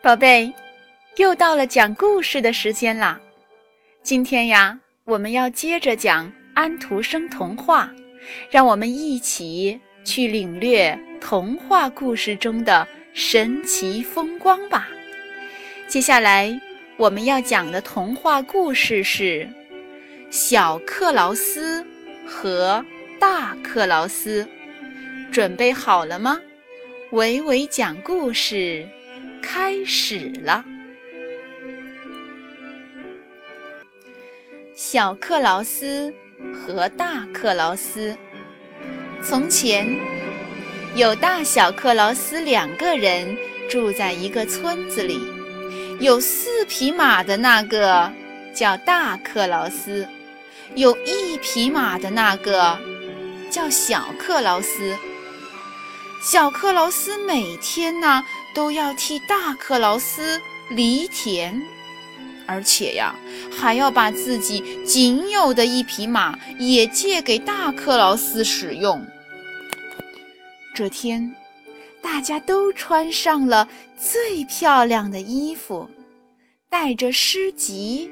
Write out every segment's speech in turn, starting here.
宝贝，又到了讲故事的时间啦！今天呀，我们要接着讲安徒生童话，让我们一起去领略童话故事中的神奇风光吧。接下来我们要讲的童话故事是《小克劳斯和大克劳斯》，准备好了吗？伟伟讲故事。开始了。小克劳斯和大克劳斯。从前，有大小克劳斯两个人住在一个村子里。有四匹马的那个叫大克劳斯，有一匹马的那个叫小克劳斯。小克劳斯每天呢。都要替大克劳斯犁田，而且呀，还要把自己仅有的一匹马也借给大克劳斯使用。这天，大家都穿上了最漂亮的衣服，带着诗集，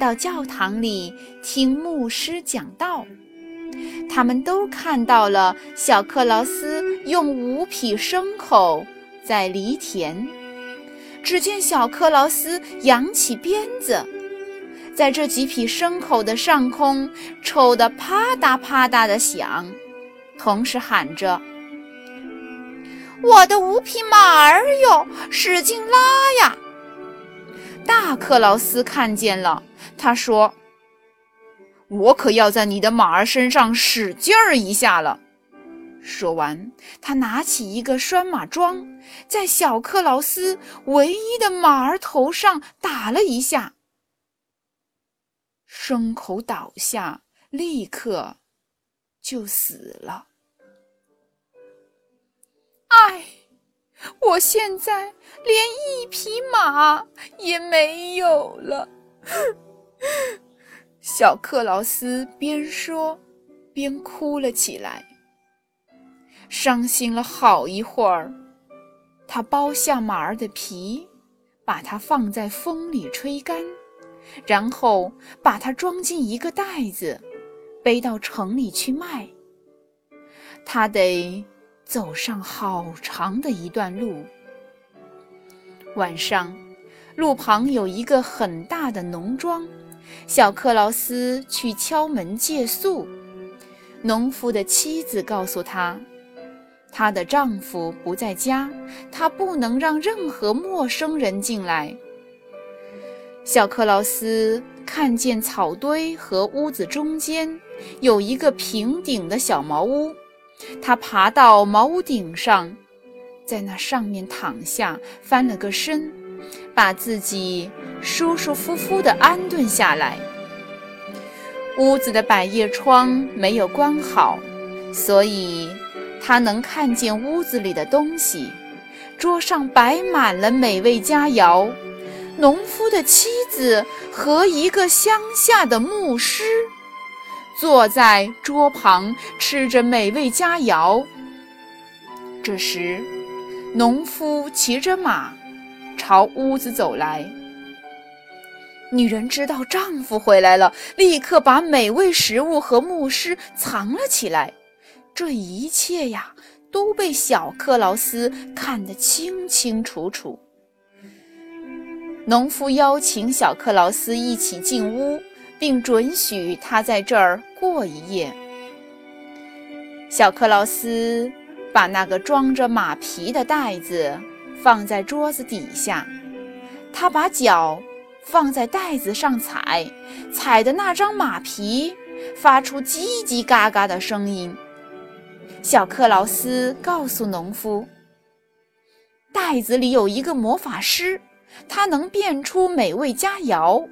到教堂里听牧师讲道。他们都看到了小克劳斯用五匹牲口。在犁田，只见小克劳斯扬起鞭子，在这几匹牲口的上空抽得啪嗒啪嗒的响，同时喊着：“我的五匹马儿哟，使劲拉呀！”大克劳斯看见了，他说：“我可要在你的马儿身上使劲儿一下了。”说完，他拿起一个拴马桩，在小克劳斯唯一的马儿头上打了一下，牲口倒下，立刻就死了。唉，我现在连一匹马也没有了。小克劳斯边说边哭了起来。伤心了好一会儿，他剥下马儿的皮，把它放在风里吹干，然后把它装进一个袋子，背到城里去卖。他得走上好长的一段路。晚上，路旁有一个很大的农庄，小克劳斯去敲门借宿。农夫的妻子告诉他。她的丈夫不在家，她不能让任何陌生人进来。小克劳斯看见草堆和屋子中间有一个平顶的小茅屋，他爬到茅屋顶上，在那上面躺下，翻了个身，把自己舒舒服服地安顿下来。屋子的百叶窗没有关好，所以。他能看见屋子里的东西，桌上摆满了美味佳肴，农夫的妻子和一个乡下的牧师坐在桌旁吃着美味佳肴。这时，农夫骑着马朝屋子走来。女人知道丈夫回来了，立刻把美味食物和牧师藏了起来。这一切呀，都被小克劳斯看得清清楚楚。农夫邀请小克劳斯一起进屋，并准许他在这儿过一夜。小克劳斯把那个装着马皮的袋子放在桌子底下，他把脚放在袋子上踩，踩的那张马皮发出叽叽嘎嘎的声音。小克劳斯告诉农夫：“袋子里有一个魔法师，他能变出美味佳肴。”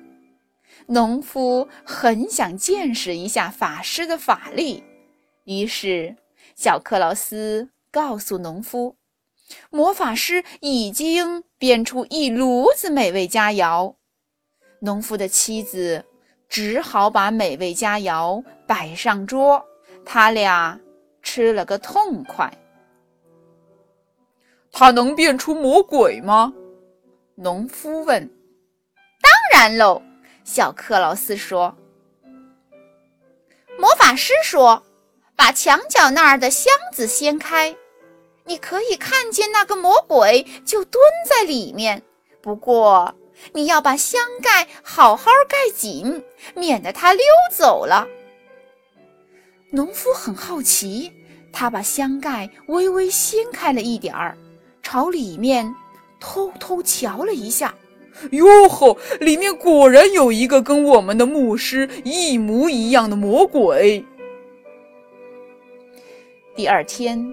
农夫很想见识一下法师的法力，于是小克劳斯告诉农夫：“魔法师已经变出一炉子美味佳肴。”农夫的妻子只好把美味佳肴摆上桌，他俩。吃了个痛快。他能变出魔鬼吗？农夫问。“当然喽。”小克劳斯说。“魔法师说，把墙角那儿的箱子掀开，你可以看见那个魔鬼就蹲在里面。不过，你要把箱盖好好盖紧，免得它溜走了。”农夫很好奇，他把箱盖微微掀开了一点儿，朝里面偷偷瞧了一下。哟呵，里面果然有一个跟我们的牧师一模一样的魔鬼。第二天，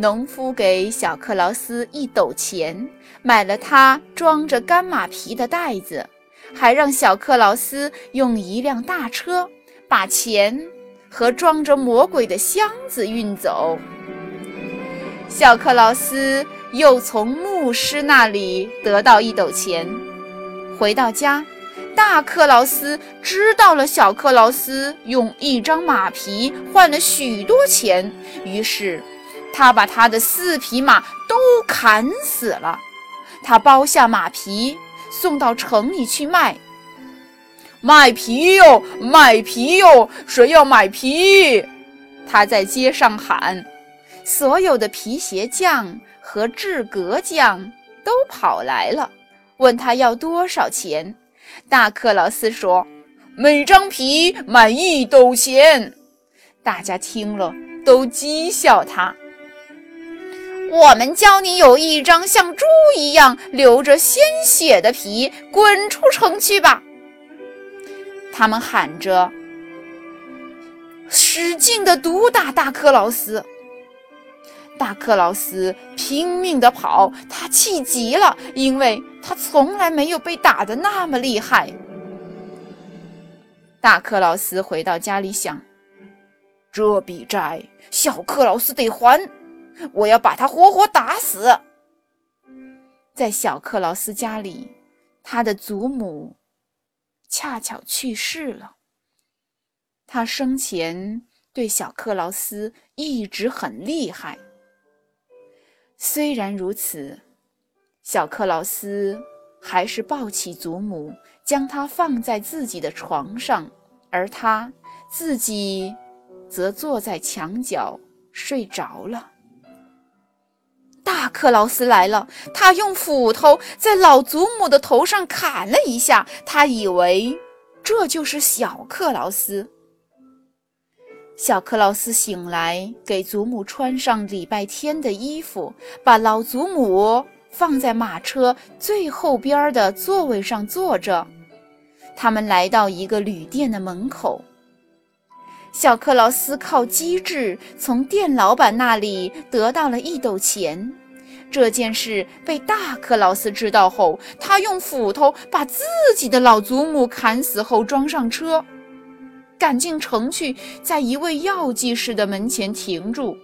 农夫给小克劳斯一斗钱，买了他装着干马皮的袋子，还让小克劳斯用一辆大车把钱。和装着魔鬼的箱子运走。小克劳斯又从牧师那里得到一斗钱。回到家，大克劳斯知道了小克劳斯用一张马皮换了许多钱，于是他把他的四匹马都砍死了。他剥下马皮送到城里去卖。卖皮哟，卖皮哟！谁要买皮？他在街上喊。所有的皮鞋匠和制革匠都跑来了，问他要多少钱。大克劳斯说：“每张皮卖一斗钱。”大家听了都讥笑他。我们教你有一张像猪一样流着鲜血的皮，滚出城去吧！他们喊着，使劲地毒打大克劳斯。大克劳斯拼命地跑，他气极了，因为他从来没有被打得那么厉害。大克劳斯回到家里想：这笔债小克劳斯得还，我要把他活活打死。在小克劳斯家里，他的祖母。恰巧去世了。他生前对小克劳斯一直很厉害。虽然如此，小克劳斯还是抱起祖母，将她放在自己的床上，而他自己则坐在墙角睡着了。大克劳斯来了，他用斧头在老祖母的头上砍了一下，他以为这就是小克劳斯。小克劳斯醒来，给祖母穿上礼拜天的衣服，把老祖母放在马车最后边的座位上坐着。他们来到一个旅店的门口。小克劳斯靠机智从店老板那里得到了一斗钱。这件事被大克劳斯知道后，他用斧头把自己的老祖母砍死后装上车，赶进城去，在一位药剂师的门前停住，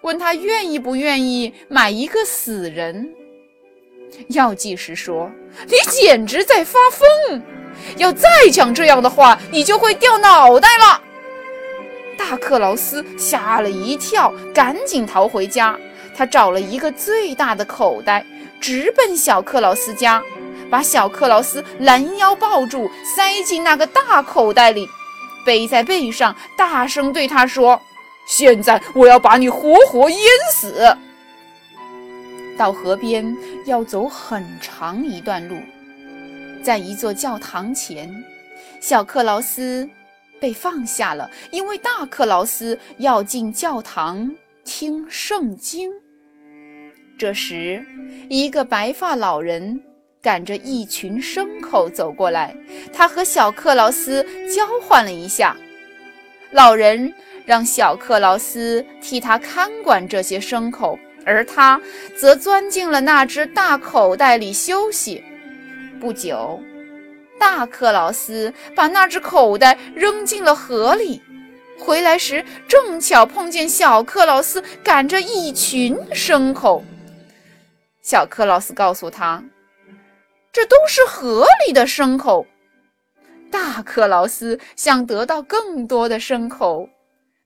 问他愿意不愿意买一个死人。药剂师说：“你简直在发疯！要再讲这样的话，你就会掉脑袋了。”大克劳斯吓了一跳，赶紧逃回家。他找了一个最大的口袋，直奔小克劳斯家，把小克劳斯拦腰抱住，塞进那个大口袋里，背在背上，大声对他说：“现在我要把你活活淹死。”到河边要走很长一段路，在一座教堂前，小克劳斯被放下了，因为大克劳斯要进教堂听圣经。这时，一个白发老人赶着一群牲口走过来。他和小克劳斯交换了一下，老人让小克劳斯替他看管这些牲口，而他则钻进了那只大口袋里休息。不久，大克劳斯把那只口袋扔进了河里。回来时，正巧碰见小克劳斯赶着一群牲口。小克劳斯告诉他：“这都是河里的牲口。”大克劳斯想得到更多的牲口，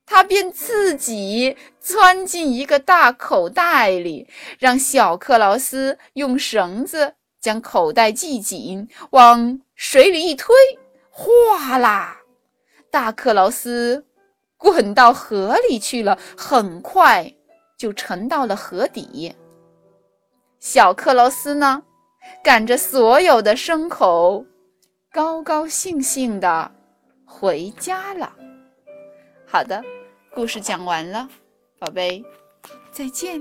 他便自己钻进一个大口袋里，让小克劳斯用绳子将口袋系紧，往水里一推，哗啦，大克劳斯滚到河里去了，很快就沉到了河底。小克劳斯呢，赶着所有的牲口，高高兴兴的回家了。好的，故事讲完了，宝贝，再见。